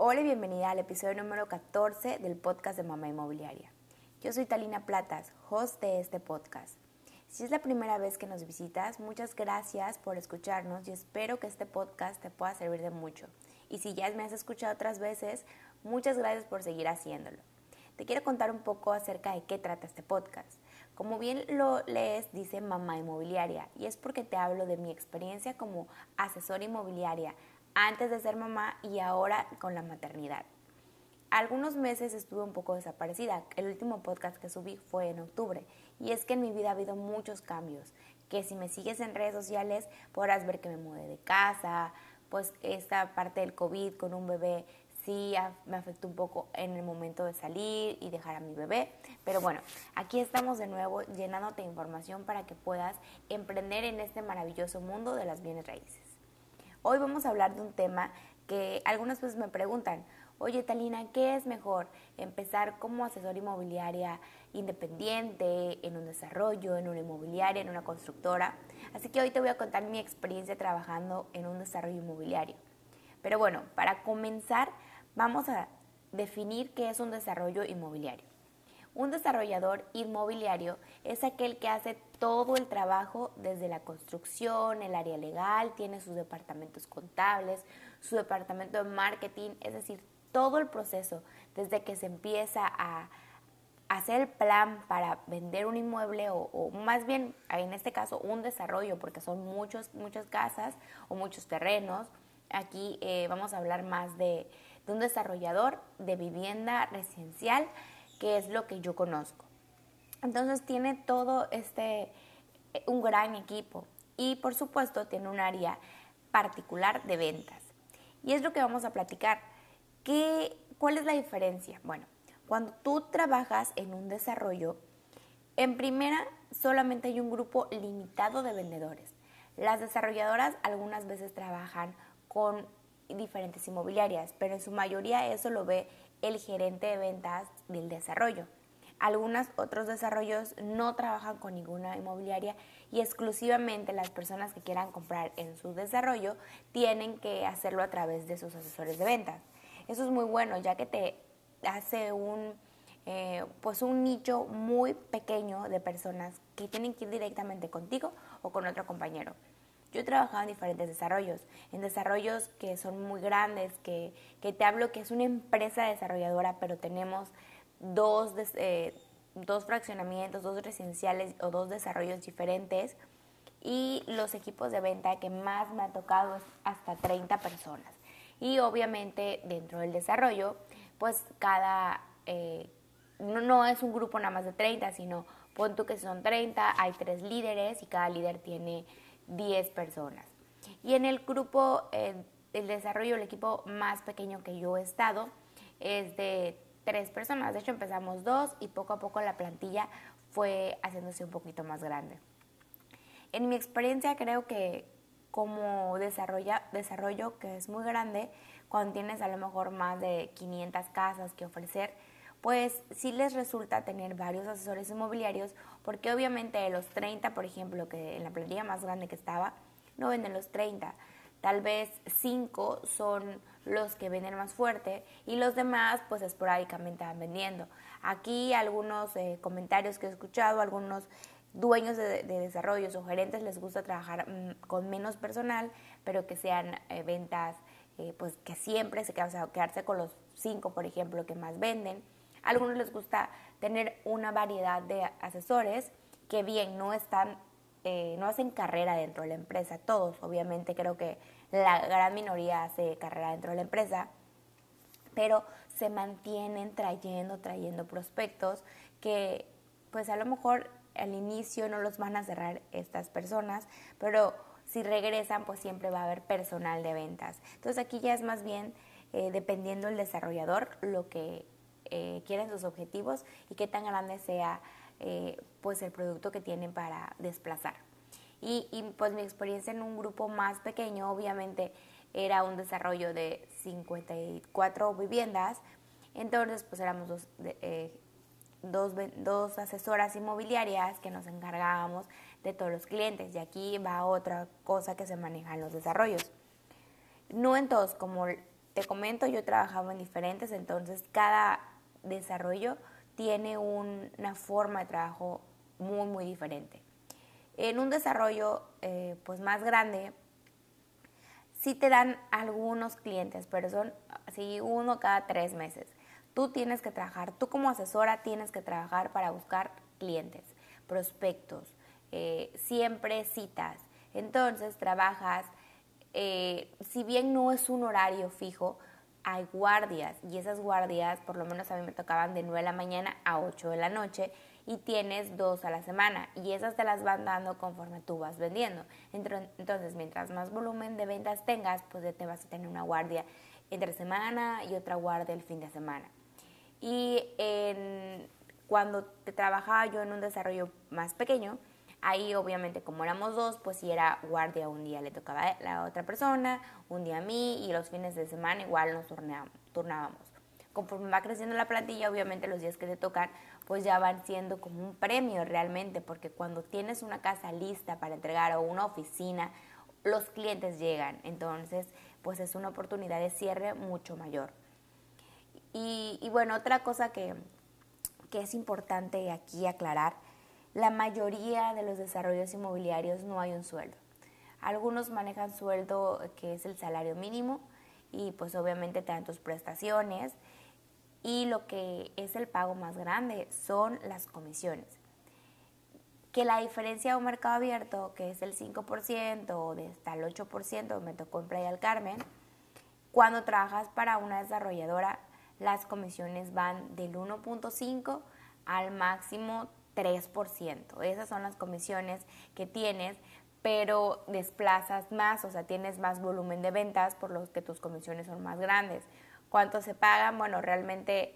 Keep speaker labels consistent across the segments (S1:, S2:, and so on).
S1: Hola y bienvenida al episodio número 14 del podcast de Mamá Inmobiliaria. Yo soy Talina Platas, host de este podcast. Si es la primera vez que nos visitas, muchas gracias por escucharnos y espero que este podcast te pueda servir de mucho. Y si ya me has escuchado otras veces, muchas gracias por seguir haciéndolo. Te quiero contar un poco acerca de qué trata este podcast. Como bien lo lees, dice Mamá Inmobiliaria y es porque te hablo de mi experiencia como asesora inmobiliaria antes de ser mamá y ahora con la maternidad. Algunos meses estuve un poco desaparecida. El último podcast que subí fue en octubre. Y es que en mi vida ha habido muchos cambios. Que si me sigues en redes sociales podrás ver que me mudé de casa. Pues esta parte del COVID con un bebé sí me afectó un poco en el momento de salir y dejar a mi bebé. Pero bueno, aquí estamos de nuevo llenándote de información para que puedas emprender en este maravilloso mundo de las bienes raíces. Hoy vamos a hablar de un tema que algunas veces me preguntan, oye Talina, ¿qué es mejor? ¿Empezar como asesor inmobiliaria independiente, en un desarrollo, en una inmobiliaria, en una constructora? Así que hoy te voy a contar mi experiencia trabajando en un desarrollo inmobiliario. Pero bueno, para comenzar, vamos a definir qué es un desarrollo inmobiliario. Un desarrollador inmobiliario es aquel que hace todo el trabajo desde la construcción, el área legal, tiene sus departamentos contables, su departamento de marketing, es decir, todo el proceso desde que se empieza a hacer el plan para vender un inmueble o, más bien en este caso un desarrollo porque son muchos, muchas casas o muchos terrenos. Aquí eh, vamos a hablar más de, de un desarrollador de vivienda residencial que es lo que yo conozco. Entonces tiene todo este, eh, un gran equipo y por supuesto tiene un área particular de ventas. Y es lo que vamos a platicar. ¿Qué, ¿Cuál es la diferencia? Bueno, cuando tú trabajas en un desarrollo, en primera solamente hay un grupo limitado de vendedores. Las desarrolladoras algunas veces trabajan con diferentes inmobiliarias, pero en su mayoría eso lo ve el gerente de ventas del desarrollo. Algunos otros desarrollos no trabajan con ninguna inmobiliaria y exclusivamente las personas que quieran comprar en su desarrollo tienen que hacerlo a través de sus asesores de ventas. Eso es muy bueno ya que te hace un, eh, pues un nicho muy pequeño de personas que tienen que ir directamente contigo o con otro compañero. Yo he trabajado en diferentes desarrollos, en desarrollos que son muy grandes, que, te hablo que es una empresa desarrolladora, pero tenemos dos, eh, dos fraccionamientos, dos residenciales o dos desarrollos diferentes. Y los equipos de venta que más me ha tocado es hasta 30 personas. Y obviamente dentro del desarrollo, pues cada, eh, no, no es un grupo nada más de 30, sino pon tú que son 30, hay tres líderes y cada líder tiene 10 personas. Y en el grupo, eh, el desarrollo, el equipo más pequeño que yo he estado es de tres personas. De hecho, empezamos dos y poco a poco la plantilla fue haciéndose un poquito más grande. En mi experiencia creo que como desarrolla, desarrollo que es muy grande, cuando tienes a lo mejor más de 500 casas que ofrecer, pues sí les resulta tener varios asesores inmobiliarios, porque obviamente de los 30, por ejemplo, que en la plantilla más grande que estaba, no venden los 30. Tal vez 5 son los que venden más fuerte y los demás pues esporádicamente van vendiendo. Aquí algunos eh, comentarios que he escuchado, algunos dueños de, desarrollos o gerentes les gusta trabajar mm, con menos personal, pero que sean eh, ventas eh, pues que siempre se quedan, o sea, quedarse con los 5, por ejemplo, que más venden algunos les gusta tener una variedad de asesores que bien no están, eh, no hacen carrera dentro de la empresa. Todos, obviamente, creo que la gran minoría hace carrera dentro de la empresa, pero se mantienen trayendo, trayendo prospectos que pues a lo mejor al inicio no los van a cerrar estas personas, pero si regresan pues siempre va a haber personal de ventas. Entonces aquí ya es más bien eh, dependiendo del desarrollador lo que eh, quieren sus objetivos y qué tan grande sea pues el producto que tienen para desplazar. Y, pues mi experiencia en un grupo más pequeño obviamente era un desarrollo de 54 viviendas, entonces pues éramos dos, eh, dos, dos asesoras inmobiliarias que nos encargábamos de todos los clientes y aquí va otra cosa que se maneja en los desarrollos. No en todos, como te comento, yo he trabajado en diferentes, entonces cada desarrollo tiene una forma de trabajo muy, muy diferente. En un desarrollo eh, pues más grande, sí te dan algunos clientes, pero son así uno cada tres meses. Tú tienes que trabajar, tú como asesora tienes que trabajar para buscar clientes, prospectos, eh, siempre citas. Entonces trabajas, eh, si bien no es un horario fijo, hay guardias y esas guardias, por lo menos a mí me tocaban de 9 de la mañana a 8 de la noche y tienes dos a la semana y esas te las van dando conforme tú vas vendiendo. Entonces, mientras más volumen de ventas tengas, pues te vas a tener una guardia entre semana y otra guardia el fin de semana. Y cuando te trabajaba yo en un desarrollo más pequeño, Ahí obviamente como éramos dos, pues si era guardia un día le tocaba a la otra persona, un día a mí y los fines de semana igual nos turnábamos. Conforme va creciendo la plantilla, obviamente los días que te tocan, pues ya van siendo como un premio realmente, porque cuando tienes una casa lista para entregar o una oficina, los clientes llegan. Entonces, pues es una oportunidad de cierre mucho mayor. Y, bueno, otra cosa que, que es importante aquí aclarar la mayoría de los desarrollos inmobiliarios no hay un sueldo. Algunos manejan sueldo que es el salario mínimo y pues obviamente te dan tus prestaciones y lo que es el pago más grande son las comisiones. Que la diferencia de un mercado abierto, que es el 5% o de hasta el 8%, me tocó en Playa del Carmen, cuando trabajas para una desarrolladora, las comisiones van del 1.5 al máximo 3%. Esas son las comisiones que tienes, pero desplazas más, o sea, tienes más volumen de ventas por lo que tus comisiones son más grandes. ¿Cuánto se pagan? Bueno, realmente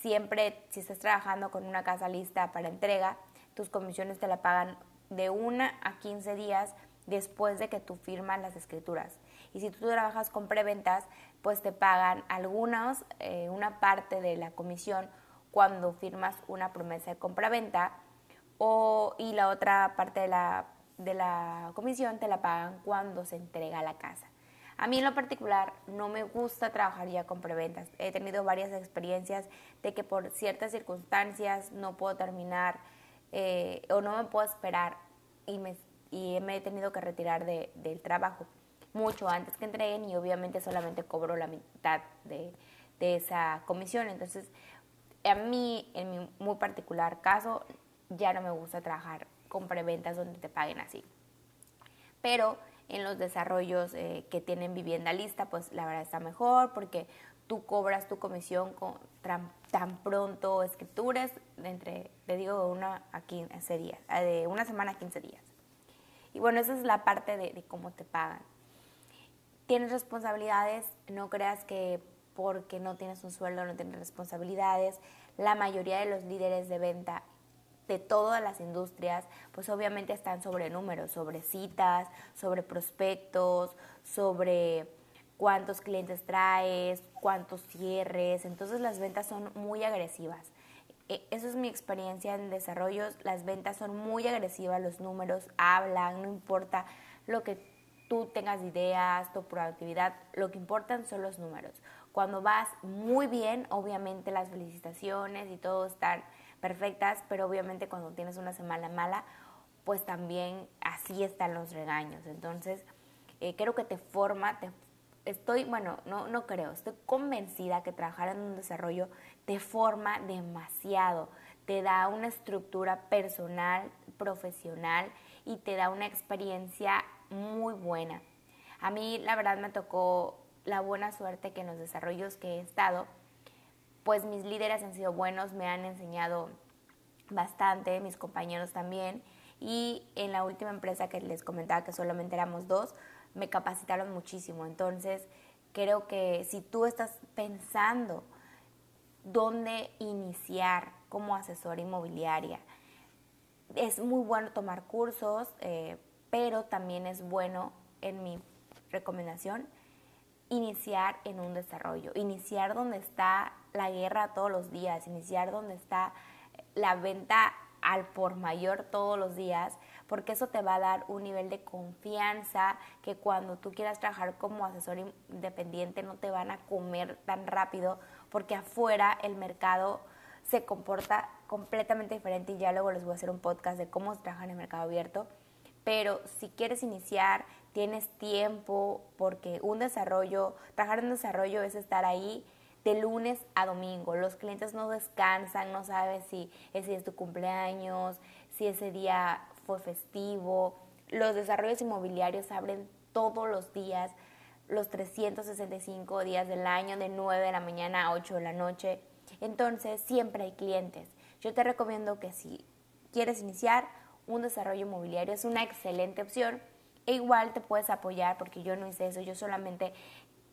S1: siempre si estás trabajando con una casa lista para entrega, tus comisiones te la pagan de una a 15 días después de que tú firmas las escrituras. Y si tú trabajas con preventas, pues te pagan algunas, eh, una parte de la comisión cuando firmas una promesa de compra-venta o, y la otra parte de la, de la comisión te la pagan cuando se entrega la casa. A mí en lo particular no me gusta trabajar ya con preventas. He tenido varias experiencias de que por ciertas circunstancias no puedo terminar eh, o no me puedo esperar y me, y me he tenido que retirar de, del trabajo mucho antes que entreguen y obviamente solamente cobro la mitad de, de esa comisión. Entonces, a mí, en mi muy particular caso, ya no me gusta trabajar con preventas donde te paguen así. Pero en los desarrollos eh, que tienen vivienda lista, pues la verdad está mejor porque tú cobras tu comisión con tan, pronto escrituras, entre, te digo, de una a 15 días, eh, de una semana a 15 días. Y bueno, esa es la parte de cómo te pagan. Tienes responsabilidades, no creas que porque no tienes un sueldo, no tienes responsabilidades. La mayoría de los líderes de venta de todas las industrias, pues obviamente están sobre números, sobre citas, sobre prospectos, sobre cuántos clientes traes, cuántos cierres. Entonces las ventas son muy agresivas. E, eso es mi experiencia en desarrollos. Las ventas son muy agresivas, los números hablan, no importa lo que tú tengas ideas, tu productividad, lo que importan son los números. Cuando vas muy bien, obviamente las felicitaciones y todo están perfectas, pero obviamente cuando tienes una semana mala, pues también así están los regaños. Entonces, eh, creo que te forma, te, estoy, bueno, no, no creo, estoy convencida que trabajar en un desarrollo te forma demasiado, te da una estructura personal, profesional y te da una experiencia muy buena. A mí la verdad me tocó la buena suerte que en los desarrollos que he estado, pues mis líderes han sido buenos, me han enseñado bastante, mis compañeros también, y en la última empresa que les comentaba que solamente éramos dos, me capacitaron muchísimo. Entonces, creo que si tú estás pensando dónde iniciar como asesora inmobiliaria, es muy bueno tomar cursos, eh, pero también es bueno, en mi recomendación, iniciar en un desarrollo, iniciar donde está la guerra todos los días, iniciar donde está la venta al por mayor todos los días, porque eso te va a dar un nivel de confianza que cuando tú quieras trabajar como asesor independiente no te van a comer tan rápido, porque afuera el mercado se comporta completamente diferente y ya luego les voy a hacer un podcast de cómo se trabaja en el mercado abierto. Pero si quieres iniciar, tienes tiempo, porque un desarrollo, trabajar en desarrollo es estar ahí de lunes a domingo. Los clientes no descansan, no sabes si ese es tu cumpleaños, si ese día fue festivo. Los desarrollos inmobiliarios abren todos los días, los 365 días del año, de 9 de la mañana a 8 de la noche. Entonces, siempre hay clientes. Yo te recomiendo que si quieres iniciar un desarrollo inmobiliario, es una excelente opción. E igual te puedes apoyar porque yo no hice eso, yo solamente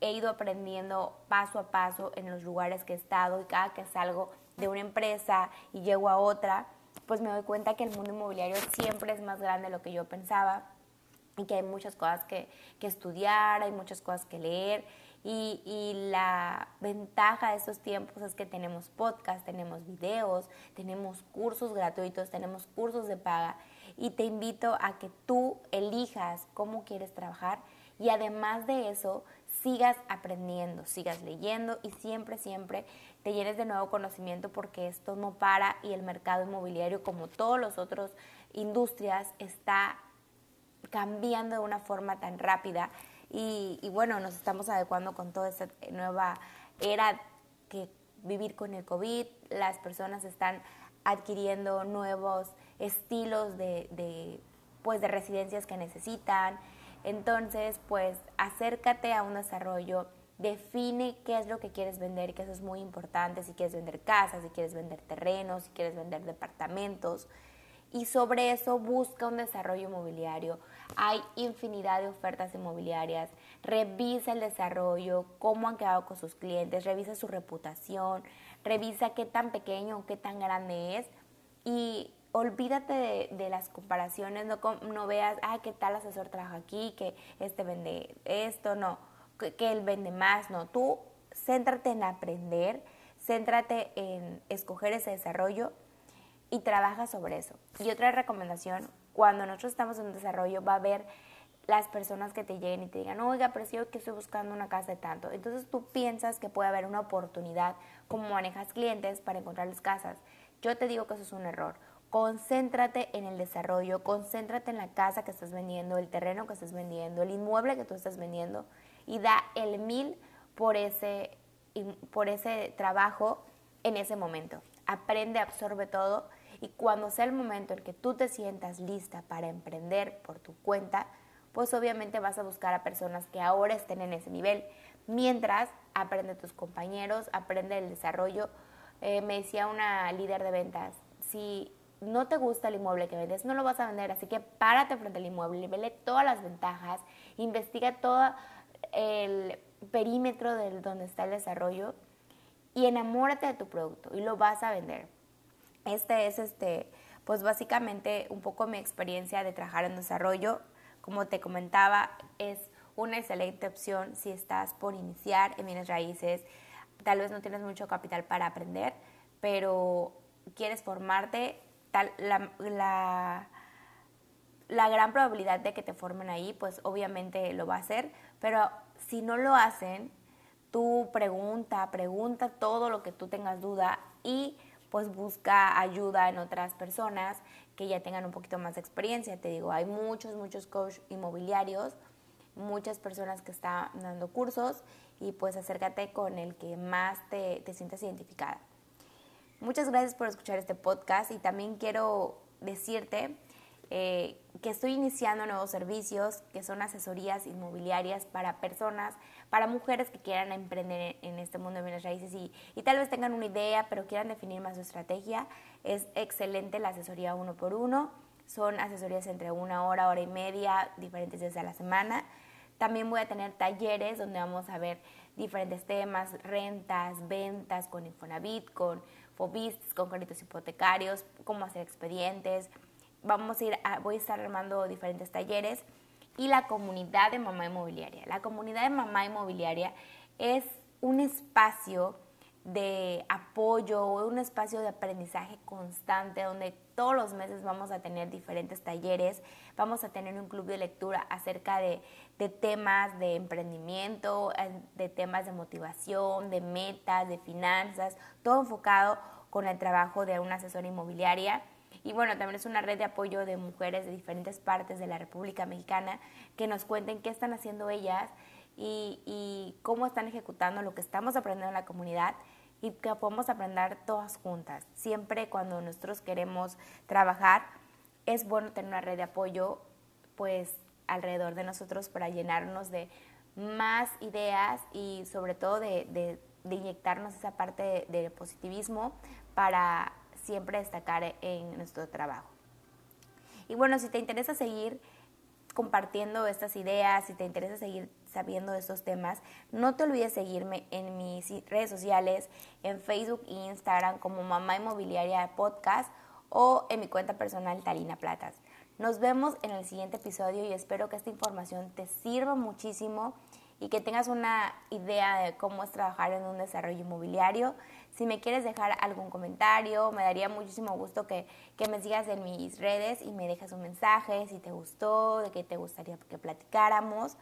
S1: he ido aprendiendo paso a paso en los lugares que he estado y cada que salgo de una empresa y llego a otra, pues me doy cuenta que el mundo inmobiliario siempre es más grande de lo que yo pensaba y que hay muchas cosas que, que estudiar, hay muchas cosas que leer y, y, la ventaja de estos tiempos es que tenemos podcast, tenemos videos, tenemos cursos gratuitos, tenemos cursos de paga y te invito a que tú elijas cómo quieres trabajar y además de eso sigas aprendiendo, sigas leyendo y siempre, siempre te llenes de nuevo conocimiento porque esto no para y el mercado inmobiliario, como todos los otros industrias, está cambiando de una forma tan rápida y, y bueno, nos estamos adecuando con toda esta nueva era que vivir con el COVID, las personas están adquiriendo nuevos estilos de, pues, de residencias que necesitan, entonces, pues acércate a un desarrollo, define qué es lo que quieres vender, que eso es muy importante, si quieres vender casas, si quieres vender terrenos, si quieres vender departamentos. Y sobre eso busca un desarrollo inmobiliario. Hay infinidad de ofertas inmobiliarias. Revisa el desarrollo, cómo han quedado con sus clientes, revisa su reputación, revisa qué tan pequeño o qué tan grande es y olvídate de, las comparaciones, no, no veas, ah, qué tal asesor trabaja aquí, que este vende esto, no, que, que, él vende más, no, tú céntrate en aprender, céntrate en escoger ese desarrollo y trabaja sobre eso. Y otra recomendación, cuando nosotros estamos en desarrollo va a haber las personas que te lleguen y te digan, oiga, pero si yo que estoy buscando una casa de tanto. Entonces tú piensas que puede haber una oportunidad como manejas clientes para encontrarles casas. Yo te digo que eso es un error concéntrate en el desarrollo, concéntrate en la casa que estás vendiendo, el terreno que estás vendiendo, el inmueble que tú estás vendiendo y da el mil por ese, por ese trabajo en ese momento. Aprende, absorbe todo y cuando sea el momento en que tú te sientas lista para emprender por tu cuenta, pues obviamente vas a buscar a personas que ahora estén en ese nivel. Mientras, aprende tus compañeros, aprende el desarrollo. Eh, me decía una líder de ventas, si no te gusta el inmueble que vendes, no lo vas a vender, así que párate frente al inmueble, vele todas las ventajas, investiga todo el perímetro de donde está el desarrollo y enamórate de tu producto y lo vas a vender. Este es este, pues básicamente un poco mi experiencia de trabajar en desarrollo. Como te comentaba, es una excelente opción si estás por iniciar en bienes raíces. Tal vez no tienes mucho capital para aprender, pero quieres formarte, la, la, gran probabilidad de que te formen ahí, pues obviamente lo va a hacer, pero si no lo hacen, tú pregunta, pregunta todo lo que tú tengas duda y pues busca ayuda en otras personas que ya tengan un poquito más de experiencia. Te digo, hay muchos, muchos coach inmobiliarios, muchas personas que están dando cursos y pues acércate con el que más te, te sientas identificada. Muchas gracias por escuchar este podcast y también quiero decirte eh, que estoy iniciando nuevos servicios que son asesorías inmobiliarias para personas, para mujeres que quieran emprender en este mundo de bienes raíces y, y tal vez tengan una idea pero quieran definir más su estrategia. Es excelente la asesoría uno por uno. Son asesorías entre una hora, hora y media, diferentes días a la semana. También voy a tener talleres donde vamos a ver diferentes temas, rentas, ventas con Infonavit, con Con créditos hipotecarios, cómo hacer expedientes. Vamos a ir voy a estar armando diferentes talleres y la comunidad de mamá inmobiliaria. La comunidad de mamá inmobiliaria es un espacio de apoyo, un espacio de aprendizaje constante donde todos los meses vamos a tener diferentes talleres, vamos a tener un club de lectura acerca de, temas de emprendimiento, de temas de motivación, de metas, de finanzas, todo enfocado con el trabajo de una asesora inmobiliaria. Y bueno, también es una red de apoyo de mujeres de diferentes partes de la República Mexicana que nos cuenten qué están haciendo ellas y, cómo están ejecutando lo que estamos aprendiendo en la comunidad y que podemos aprender todas juntas. Siempre cuando nosotros queremos trabajar, es bueno tener una red de apoyo pues alrededor de nosotros para llenarnos de más ideas y sobre todo de, inyectarnos esa parte de, positivismo para siempre destacar en nuestro trabajo. Y bueno, si te interesa seguir compartiendo estas ideas, si te interesa seguir sabiendo de estos temas, no te olvides seguirme en mis redes sociales, en Facebook e Instagram como Mamá Inmobiliaria Podcast o en mi cuenta personal Talina Platas. Nos vemos en el siguiente episodio y espero que esta información te sirva muchísimo y que tengas una idea de cómo es trabajar en un desarrollo inmobiliario. Si me quieres dejar algún comentario, me daría muchísimo gusto que, que, me sigas en mis redes y me dejes un mensaje si te gustó, de qué te gustaría que platicáramos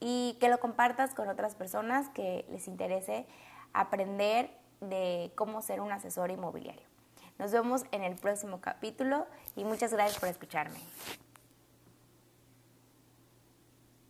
S1: y que lo compartas con otras personas que les interese aprender de cómo ser un asesor inmobiliario. Nos vemos en el próximo capítulo y muchas gracias por escucharme.